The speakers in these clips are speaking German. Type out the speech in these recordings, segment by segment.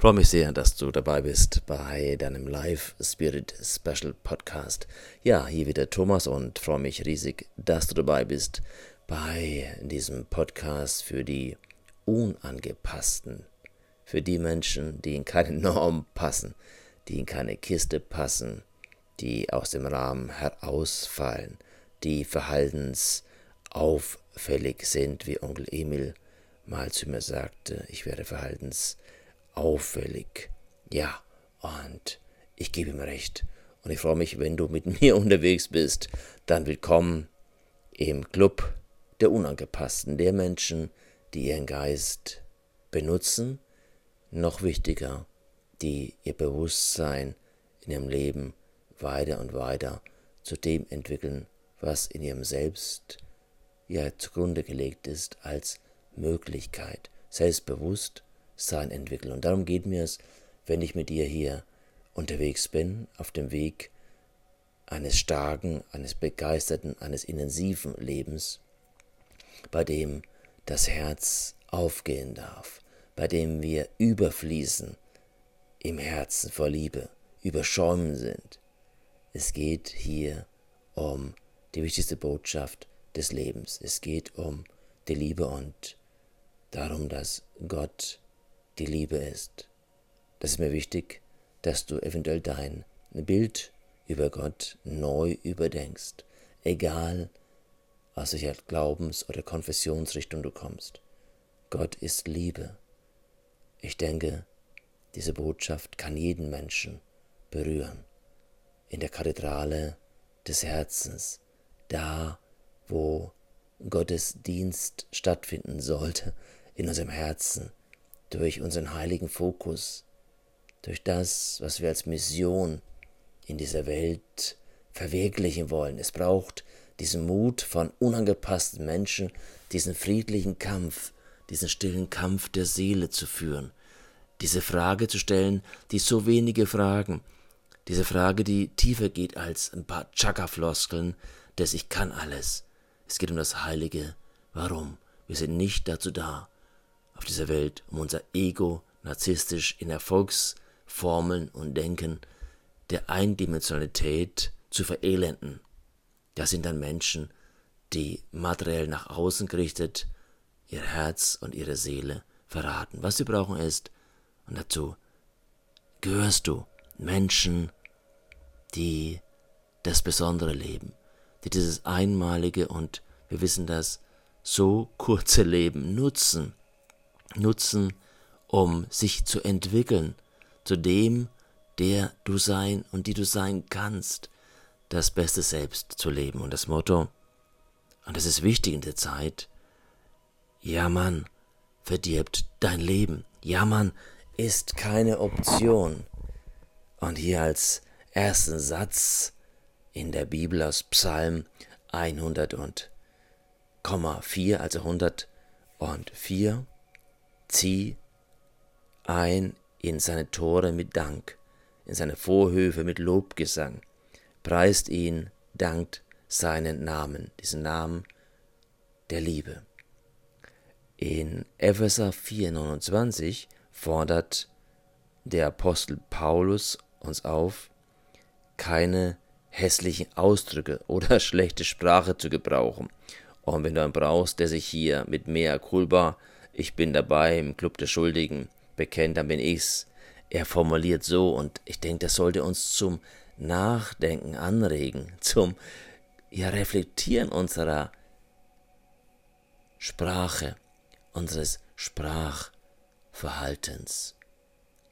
freue mich sehr, dass du dabei bist bei deinem Live Spirit Special Podcast. Ja, hier wieder Thomas und freue mich riesig, dass du dabei bist bei diesem Podcast für die Unangepassten, für die Menschen, die in keine Norm passen, die in keine Kiste passen, die aus dem Rahmen herausfallen, die verhaltensauffällig sind, wie Onkel Emil mal zu mir sagte, ich wäre verhaltensauffällig auffällig. Ja, und ich gebe ihm recht. Und ich freue mich, wenn du mit mir unterwegs bist, dann willkommen im Club der Unangepassten, der Menschen, die ihren Geist benutzen, noch wichtiger, die ihr Bewusstsein in ihrem Leben weiter und weiter zu dem entwickeln, was in ihrem Selbst ja zugrunde gelegt ist als Möglichkeit, selbstbewusst sein entwickeln. Und darum geht mir es, wenn ich mit dir hier unterwegs bin, auf dem Weg eines starken, eines begeisterten, eines intensiven Lebens, bei dem das Herz aufgehen darf, bei dem wir überfließen im Herzen vor Liebe, überschäumen sind. Es geht hier um die wichtigste Botschaft des Lebens. Es geht um die Liebe und darum, dass Gott die Liebe ist. Das ist mir wichtig, dass du eventuell dein Bild über Gott neu überdenkst, egal aus welcher Glaubens- oder Konfessionsrichtung du kommst. Gott ist Liebe. Ich denke, diese Botschaft kann jeden Menschen berühren. In der Kathedrale des Herzens, da wo Gottesdienst stattfinden sollte, in unserem Herzen, durch unseren heiligen Fokus, durch das, was wir als Mission in dieser Welt verwirklichen wollen. Es braucht diesen Mut von unangepassten Menschen, diesen friedlichen Kampf, diesen stillen Kampf der Seele zu führen, diese Frage zu stellen, die so wenige Fragen, diese Frage, die tiefer geht als ein paar Chaka-Floskeln des Ich kann alles. Es geht um das Heilige. Warum? Wir sind nicht dazu da, auf dieser Welt, um unser Ego narzisstisch in Erfolgsformeln und Denken der Eindimensionalität zu verelenden. Das sind dann Menschen, die materiell nach außen gerichtet ihr Herz und ihre Seele verraten. Was sie brauchen ist, und dazu gehörst du, Menschen, die das Besondere leben, die dieses einmalige und wir wissen das, so kurze Leben nutzen, nutzen, um sich zu entwickeln zu dem, der du sein und die du sein kannst, das beste Selbst zu leben. Und das Motto, und das ist wichtig in der Zeit, ja Mann, verdirbt dein Leben. Ja Mann, ist keine Option. Und hier als ersten Satz in der Bibel aus Psalm 100 und Komma 4, also 104, Zieh ein in seine Tore mit Dank, in seine Vorhöfe mit Lobgesang, preist ihn, dankt seinen Namen, diesen Namen der Liebe. In Epheser 4,29 fordert der Apostel Paulus uns auf, keine hässlichen Ausdrücke oder schlechte Sprache zu gebrauchen. Und wenn du einen brauchst, der sich hier mit mehr Kulba ich bin dabei im Club der Schuldigen, bekennt, dann bin ich's. Er formuliert so und ich denke, das sollte uns zum Nachdenken anregen, zum ja, Reflektieren unserer Sprache, unseres Sprachverhaltens.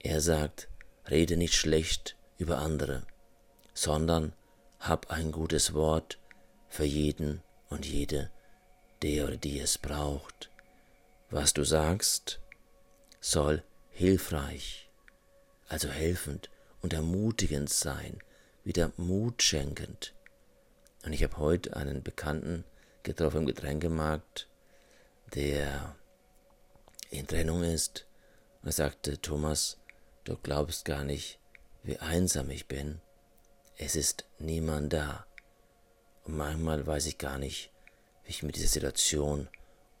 Er sagt, rede nicht schlecht über andere, sondern hab ein gutes Wort für jeden und jede, der oder die es braucht. Was du sagst, soll hilfreich, also helfend und ermutigend sein, wieder Mut schenkend. Und ich habe heute einen Bekannten getroffen im Getränkemarkt, der in Trennung ist. Er sagte, Thomas, du glaubst gar nicht, wie einsam ich bin. Es ist niemand da. Und manchmal weiß ich gar nicht, wie ich mit dieser Situation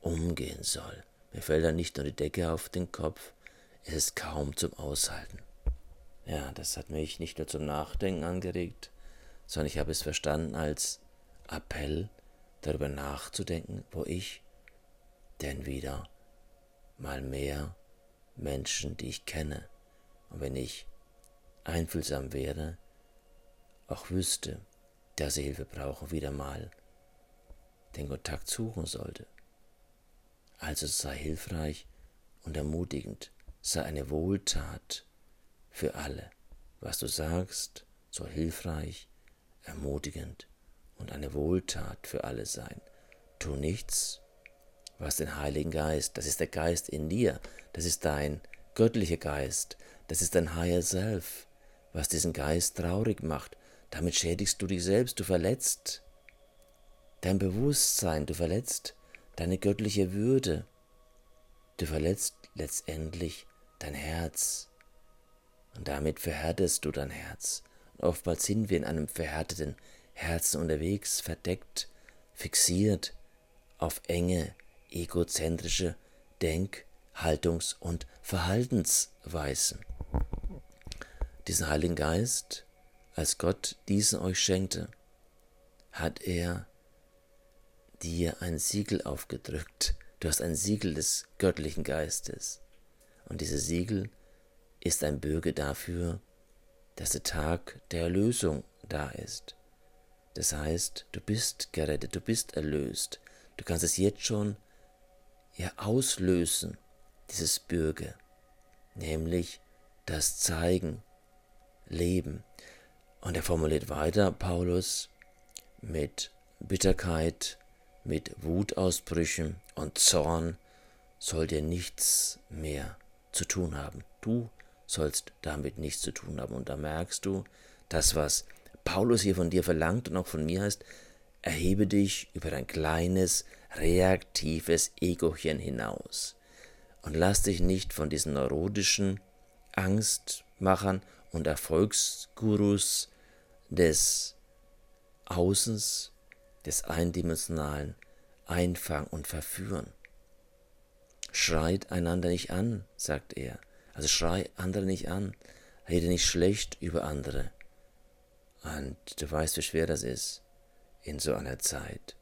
umgehen soll. Mir fällt dann nicht nur die Decke auf den Kopf, es ist kaum zum Aushalten. Ja, das hat mich nicht nur zum Nachdenken angeregt, sondern ich habe es verstanden als Appell, darüber nachzudenken, wo ich denn wieder mal mehr Menschen, die ich kenne, und wenn ich einfühlsam wäre, auch wüsste, dass sie Hilfe brauchen, wieder mal den Kontakt suchen sollte. Also sei hilfreich und ermutigend, sei eine Wohltat für alle. Was du sagst, soll hilfreich, ermutigend und eine Wohltat für alle sein. Tu nichts, was den Heiligen Geist, das ist der Geist in dir, das ist dein göttlicher Geist, das ist dein Higher Self, was diesen Geist traurig macht. Damit schädigst du dich selbst, du verletzt dein Bewusstsein, du verletzt deine göttliche Würde, du verletzt letztendlich dein Herz und damit verhärtest du dein Herz. Und oftmals sind wir in einem verhärteten Herzen unterwegs, verdeckt, fixiert auf enge, egozentrische Denk-, Haltungs- und Verhaltensweisen. Diesen Heiligen Geist, als Gott diesen euch schenkte, hat er dir ein Siegel aufgedrückt. Du hast ein Siegel des göttlichen Geistes. Und dieses Siegel ist ein Bürger dafür, dass der Tag der Erlösung da ist. Das heißt, du bist gerettet, du bist erlöst. Du kannst es jetzt schon ja auslösen, dieses Bürger, nämlich das Zeigen, Leben. Und er formuliert weiter, Paulus, mit Bitterkeit, mit Wutausbrüchen und Zorn soll dir nichts mehr zu tun haben. Du sollst damit nichts zu tun haben. Und da merkst du, das, was Paulus hier von dir verlangt und auch von mir heißt, erhebe dich über dein kleines, reaktives Egochen hinaus und lass dich nicht von diesen neurotischen Angstmachern und Erfolgsgurus des Außens, des Eindimensionalen einfangen und verführen. Schreit einander nicht an, sagt er. Also schrei andere nicht an, rede nicht schlecht über andere. Und du weißt, wie schwer das ist in so einer Zeit.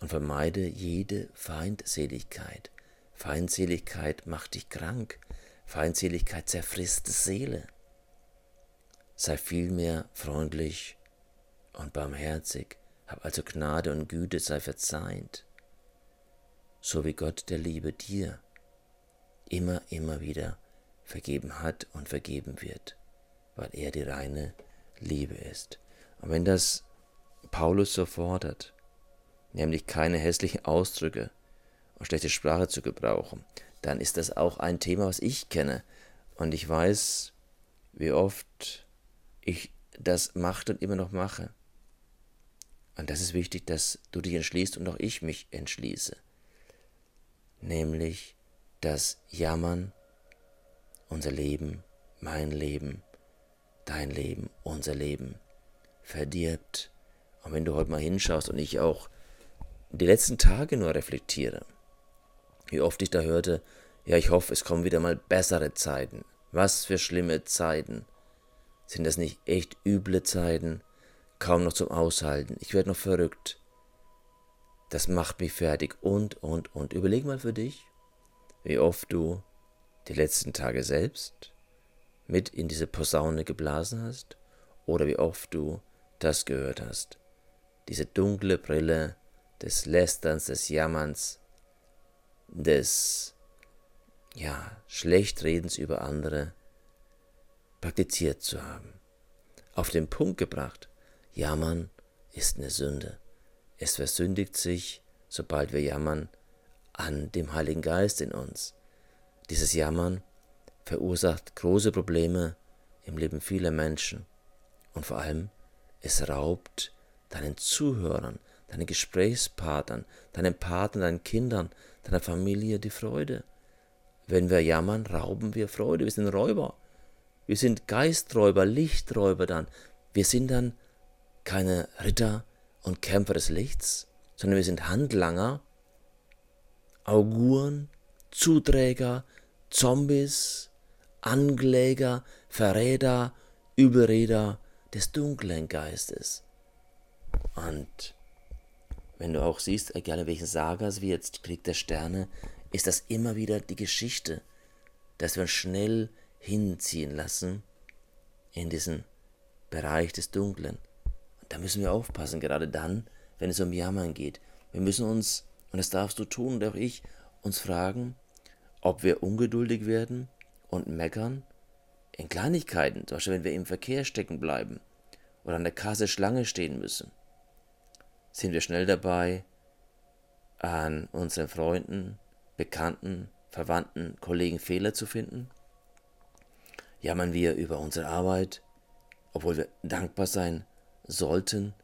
Und vermeide jede Feindseligkeit. Feindseligkeit macht dich krank. Feindseligkeit zerfrisst die Seele. Sei vielmehr freundlich und barmherzig, hab also Gnade und Güte, sei verzeihend, so wie Gott der Liebe dir immer, immer wieder vergeben hat und vergeben wird, weil er die reine Liebe ist. Und wenn das Paulus so fordert, nämlich keine hässlichen Ausdrücke und schlechte Sprache zu gebrauchen, dann ist das auch ein Thema, was ich kenne. Und ich weiß, wie oft ich das machte und immer noch mache. Und das ist wichtig, dass du dich entschließt und auch ich mich entschließe. Nämlich das Jammern, unser Leben, mein Leben, dein Leben, unser Leben verdirbt. Und wenn du heute mal hinschaust und ich auch die letzten Tage nur reflektiere, wie oft ich da hörte, ja, ich hoffe, es kommen wieder mal bessere Zeiten. Was für schlimme Zeiten. Sind das nicht echt üble Zeiten? Kaum noch zum Aushalten. Ich werde noch verrückt. Das macht mich fertig und, und, und. Überleg mal für dich, wie oft du die letzten Tage selbst mit in diese Posaune geblasen hast oder wie oft du das gehört hast. Diese dunkle Brille des Lästerns, des Jammerns, des ja, Schlechtredens über andere praktiziert zu haben. Auf den Punkt gebracht, Jammern ist eine Sünde. Es versündigt sich, sobald wir jammern, an dem Heiligen Geist in uns. Dieses Jammern verursacht große Probleme im Leben vieler Menschen und vor allem es raubt deinen Zuhörern, deinen Gesprächspartnern, deinen Partnern, deinen Kindern, deiner Familie die Freude. Wenn wir jammern, rauben wir Freude. Wir sind Räuber. Wir sind Geisträuber, Lichträuber dann. Wir sind dann keine Ritter und Kämpfer des Lichts, sondern wir sind Handlanger Auguren, Zuträger Zombies, Ankläger, Verräter, Überreder des dunklen Geistes. Und wenn du auch siehst, egal in welchen Sagas wie jetzt Krieg der Sterne, ist das immer wieder die Geschichte, dass wir uns schnell hinziehen lassen in diesen Bereich des Dunklen. Da müssen wir aufpassen, gerade dann, wenn es um Jammern geht. Wir müssen uns, und das darfst du tun, und auch ich, uns fragen, ob wir ungeduldig werden und meckern in Kleinigkeiten, zum Beispiel wenn wir im Verkehr stecken bleiben oder an der Kasse Schlange stehen müssen. Sind wir schnell dabei, an unseren Freunden, Bekannten, Verwandten, Kollegen Fehler zu finden? Jammern wir über unsere Arbeit, obwohl wir dankbar sein sollten,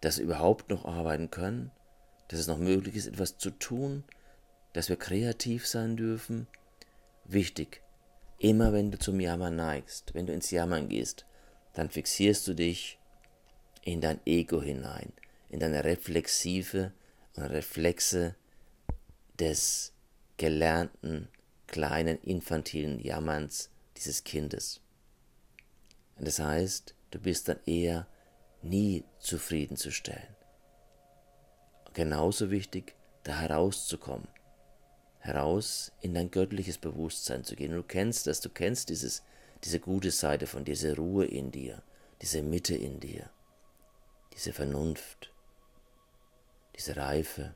dass wir überhaupt noch arbeiten können, dass es noch möglich ist, etwas zu tun, dass wir kreativ sein dürfen. Wichtig, immer wenn du zum Jammern neigst, wenn du ins Jammern gehst, dann fixierst du dich in dein Ego hinein, in deine reflexive und Reflexe des gelernten, kleinen, infantilen Jammerns dieses Kindes. Das heißt, du bist dann eher nie zufriedenzustellen. Genauso wichtig, da herauszukommen, heraus in dein göttliches Bewusstsein zu gehen. Du kennst das, du kennst dieses, diese gute Seite von dieser Ruhe in dir, diese Mitte in dir, diese Vernunft, diese Reife,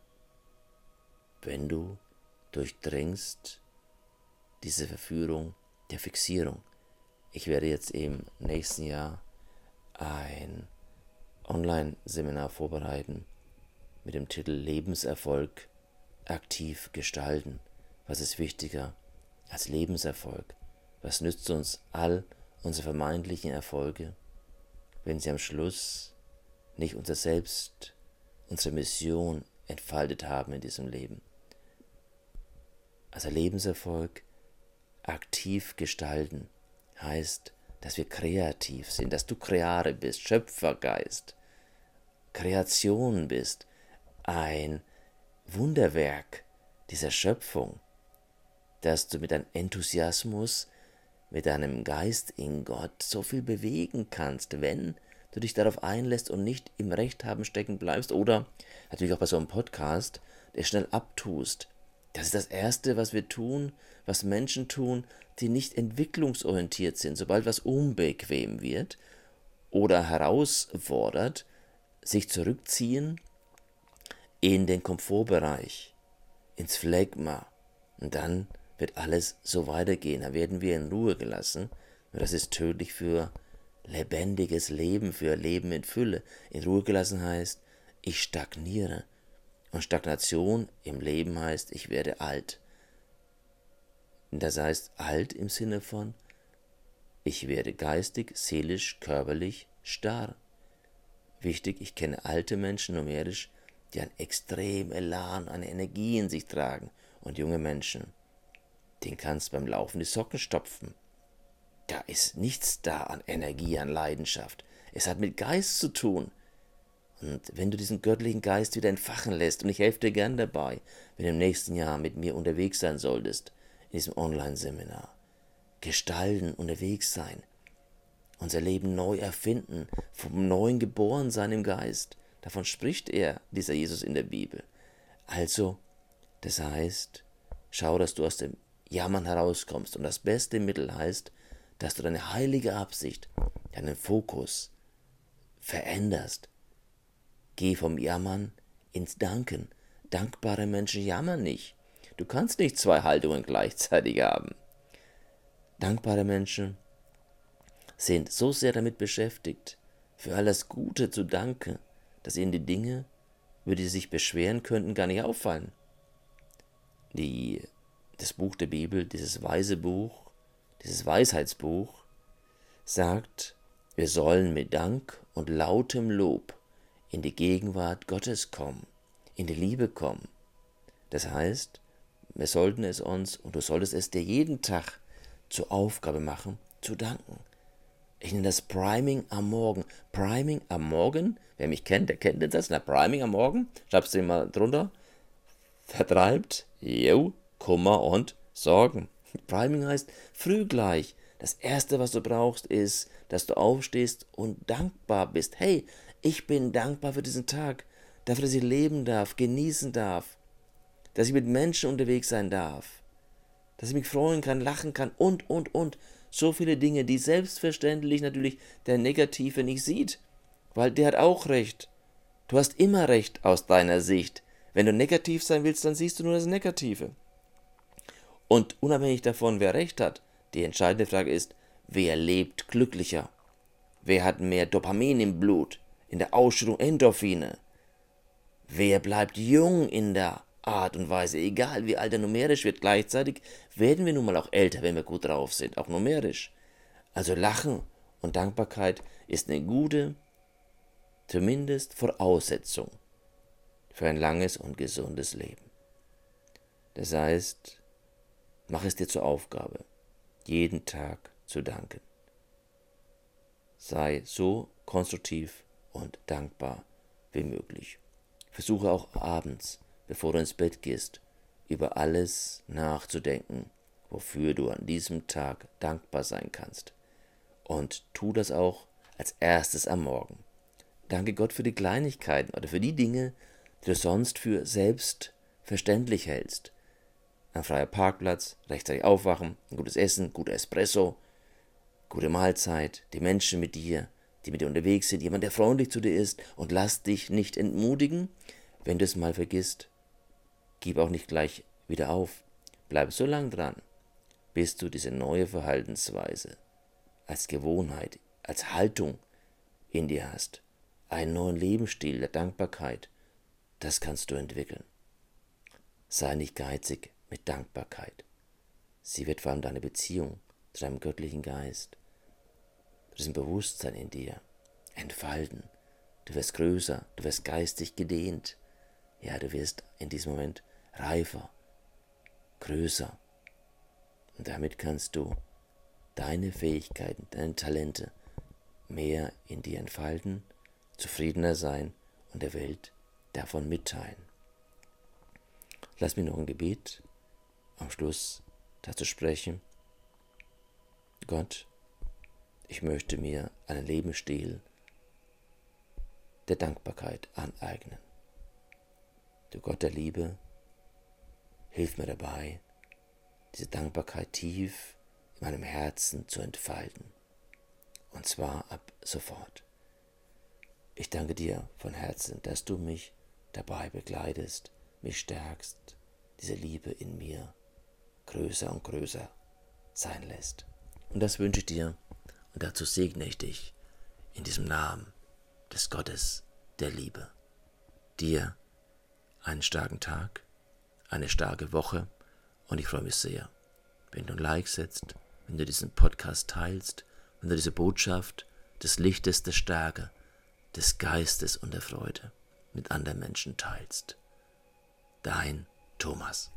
wenn du durchdringst diese Verführung der Fixierung. Ich werde jetzt im nächsten Jahr ein Online-Seminar vorbereiten mit dem Titel Lebenserfolg aktiv gestalten. Was ist wichtiger als Lebenserfolg? Was nützt uns all unsere vermeintlichen Erfolge, wenn sie am Schluss nicht unser Selbst, unsere Mission entfaltet haben in diesem Leben? Also Lebenserfolg aktiv gestalten heißt, dass wir kreativ sind, dass du Kreare bist, Schöpfergeist, Kreation bist, ein Wunderwerk dieser Schöpfung, dass du mit deinem Enthusiasmus, mit deinem Geist in Gott so viel bewegen kannst, wenn du dich darauf einlässt und nicht im Rechthaben stecken bleibst oder natürlich auch bei so einem Podcast, der schnell abtust. Das ist das Erste, was wir tun, was Menschen tun, die nicht entwicklungsorientiert sind. Sobald was unbequem wird oder herausfordert, sich zurückziehen in den Komfortbereich, ins Phlegma. Und dann wird alles so weitergehen. Da werden wir in Ruhe gelassen. Und das ist tödlich für lebendiges Leben, für Leben in Fülle. In Ruhe gelassen heißt, ich stagniere. Und Stagnation im Leben heißt, ich werde alt. Das heißt alt im Sinne von, ich werde geistig, seelisch, körperlich starr. Wichtig, ich kenne alte Menschen numerisch, die einen extrem Elan, eine Energie in sich tragen. Und junge Menschen, den kannst beim Laufen die Socken stopfen. Da ist nichts da an Energie, an Leidenschaft. Es hat mit Geist zu tun. Und wenn du diesen göttlichen Geist wieder entfachen lässt, und ich helfe dir gern dabei, wenn du im nächsten Jahr mit mir unterwegs sein solltest, in diesem Online-Seminar, gestalten, unterwegs sein, unser Leben neu erfinden, vom neuen Geborensein im Geist, Davon spricht er, dieser Jesus in der Bibel. Also, das heißt, schau, dass du aus dem Jammern herauskommst. Und das beste Mittel heißt, dass du deine heilige Absicht, deinen Fokus veränderst. Geh vom Jammern ins Danken. Dankbare Menschen jammern nicht. Du kannst nicht zwei Haltungen gleichzeitig haben. Dankbare Menschen sind so sehr damit beschäftigt, für alles Gute zu danken, dass ihnen die Dinge, über die sie sich beschweren könnten, gar nicht auffallen. Die, das Buch der Bibel, dieses weise Buch, dieses Weisheitsbuch, sagt, wir sollen mit Dank und lautem Lob in die Gegenwart Gottes kommen, in die Liebe kommen. Das heißt, wir sollten es uns, und du solltest es dir jeden Tag zur Aufgabe machen, zu danken. Ich nenne das Priming am Morgen. Priming am Morgen, wer mich kennt, der kennt das. Na, Priming am Morgen, schreibst du mal drunter, vertreibt, jo, Kummer und Sorgen. Priming heißt früh gleich. Das Erste, was du brauchst, ist, dass du aufstehst und dankbar bist. Hey, ich bin dankbar für diesen Tag, dafür, dass ich leben darf, genießen darf, dass ich mit Menschen unterwegs sein darf, dass ich mich freuen kann, lachen kann und, und, und. So viele Dinge, die selbstverständlich natürlich der Negative nicht sieht, weil der hat auch recht. Du hast immer recht aus deiner Sicht. Wenn du negativ sein willst, dann siehst du nur das Negative. Und unabhängig davon, wer recht hat, die entscheidende Frage ist, wer lebt glücklicher? Wer hat mehr Dopamin im Blut, in der Ausschüttung Endorphine? Wer bleibt jung in der Art und Weise, egal wie alt er numerisch wird, gleichzeitig werden wir nun mal auch älter, wenn wir gut drauf sind, auch numerisch. Also Lachen und Dankbarkeit ist eine gute, zumindest Voraussetzung für ein langes und gesundes Leben. Das heißt, mach es dir zur Aufgabe, jeden Tag zu danken. Sei so konstruktiv und dankbar wie möglich. Versuche auch abends, bevor du ins Bett gehst, über alles nachzudenken, wofür du an diesem Tag dankbar sein kannst. Und tu das auch als erstes am Morgen. Danke Gott für die Kleinigkeiten oder für die Dinge, die du sonst für selbstverständlich hältst ein freier Parkplatz, rechtzeitig aufwachen, ein gutes Essen, guter Espresso, gute Mahlzeit, die Menschen mit dir, die mit dir unterwegs sind, jemand, der freundlich zu dir ist und lass dich nicht entmutigen, wenn du es mal vergisst. Gib auch nicht gleich wieder auf. Bleib so lang dran, bis du diese neue Verhaltensweise als Gewohnheit, als Haltung in dir hast. Einen neuen Lebensstil der Dankbarkeit, das kannst du entwickeln. Sei nicht geizig, mit Dankbarkeit. Sie wird vor allem deine Beziehung zu deinem göttlichen Geist, diesem Bewusstsein in dir entfalten. Du wirst größer, du wirst geistig gedehnt. Ja, du wirst in diesem Moment reifer, größer. Und damit kannst du deine Fähigkeiten, deine Talente mehr in dir entfalten, zufriedener sein und der Welt davon mitteilen. Lass mich noch ein Gebet am Schluss dazu sprechen, Gott, ich möchte mir einen Lebensstil der Dankbarkeit aneignen. Du Gott der Liebe, hilf mir dabei, diese Dankbarkeit tief in meinem Herzen zu entfalten. Und zwar ab sofort. Ich danke dir von Herzen, dass du mich dabei begleitest, mich stärkst, diese Liebe in mir größer und größer sein lässt. Und das wünsche ich dir und dazu segne ich dich in diesem Namen des Gottes der Liebe. Dir einen starken Tag, eine starke Woche und ich freue mich sehr, wenn du ein Like setzt, wenn du diesen Podcast teilst, wenn du diese Botschaft des Lichtes, der Stärke, des Geistes und der Freude mit anderen Menschen teilst. Dein Thomas.